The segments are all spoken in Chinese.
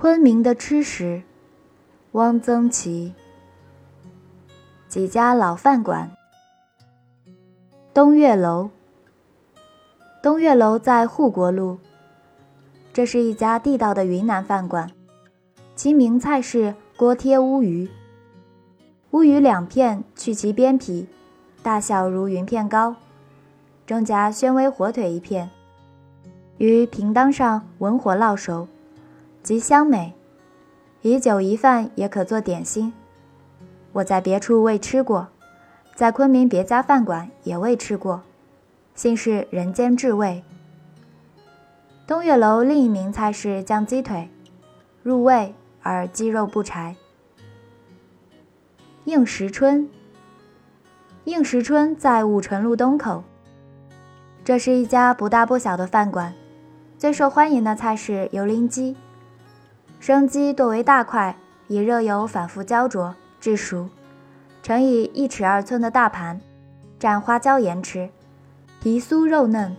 昆明的吃食，汪曾祺。几家老饭馆。东岳楼。东岳楼在护国路，这是一家地道的云南饭馆，其名菜是锅贴乌鱼。乌鱼两片，去其边皮，大小如云片糕，中夹宣威火腿一片，于平当上文火烙熟。极香美，以酒一饭也可做点心。我在别处未吃过，在昆明别家饭馆也未吃过，幸是人间至味。东岳楼另一名菜是酱鸡腿，入味而鸡肉不柴。应时春，应时春在武城路东口，这是一家不大不小的饭馆，最受欢迎的菜是油淋鸡。生鸡剁为大块，以热油反复焦灼至熟，盛以一尺二寸的大盘，蘸花椒盐吃，皮酥肉嫩。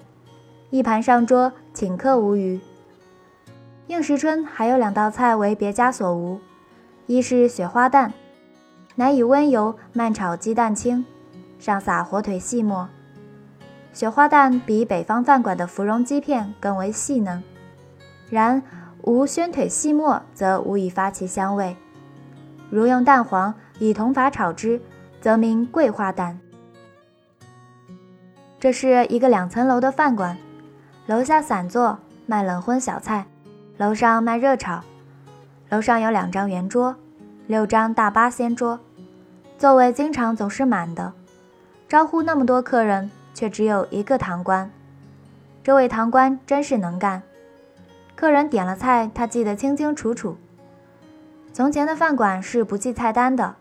一盘上桌，请客无余。应时春还有两道菜为别家所无，一是雪花蛋，乃以温油慢炒鸡蛋清，上撒火腿细末。雪花蛋比北方饭馆的芙蓉鸡片更为细嫩，然。无宣腿细末，则无以发其香味。如用蛋黄以同法炒之，则名桂花蛋。这是一个两层楼的饭馆，楼下散坐卖冷荤小菜，楼上卖热炒。楼上有两张圆桌，六张大八仙桌，座位经常总是满的。招呼那么多客人，却只有一个堂倌。这位堂倌真是能干。客人点了菜，他记得清清楚楚。从前的饭馆是不记菜单的，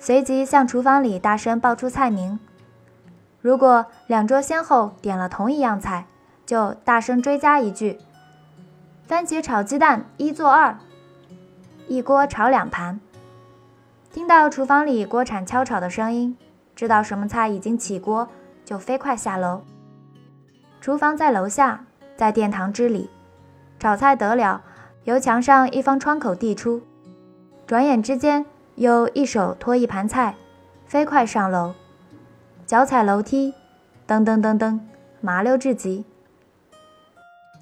随即向厨房里大声报出菜名。如果两桌先后点了同一样菜，就大声追加一句：“番茄炒鸡蛋一做二，一锅炒两盘。”听到厨房里锅铲敲炒的声音，知道什么菜已经起锅，就飞快下楼。厨房在楼下，在殿堂之里。炒菜得了，由墙上一方窗口递出，转眼之间又一手托一盘菜，飞快上楼，脚踩楼梯，噔噔噔噔，麻溜至极。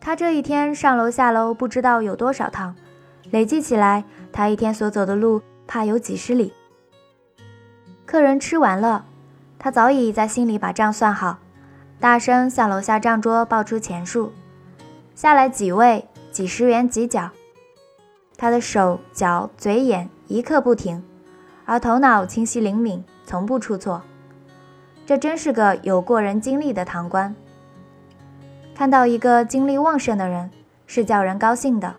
他这一天上楼下楼不知道有多少趟，累计起来，他一天所走的路怕有几十里。客人吃完了，他早已在心里把账算好，大声向楼下账桌报出钱数。下来几位，几十元几角。他的手脚嘴眼一刻不停，而头脑清晰灵敏，从不出错。这真是个有过人经历的堂官。看到一个精力旺盛的人，是叫人高兴的。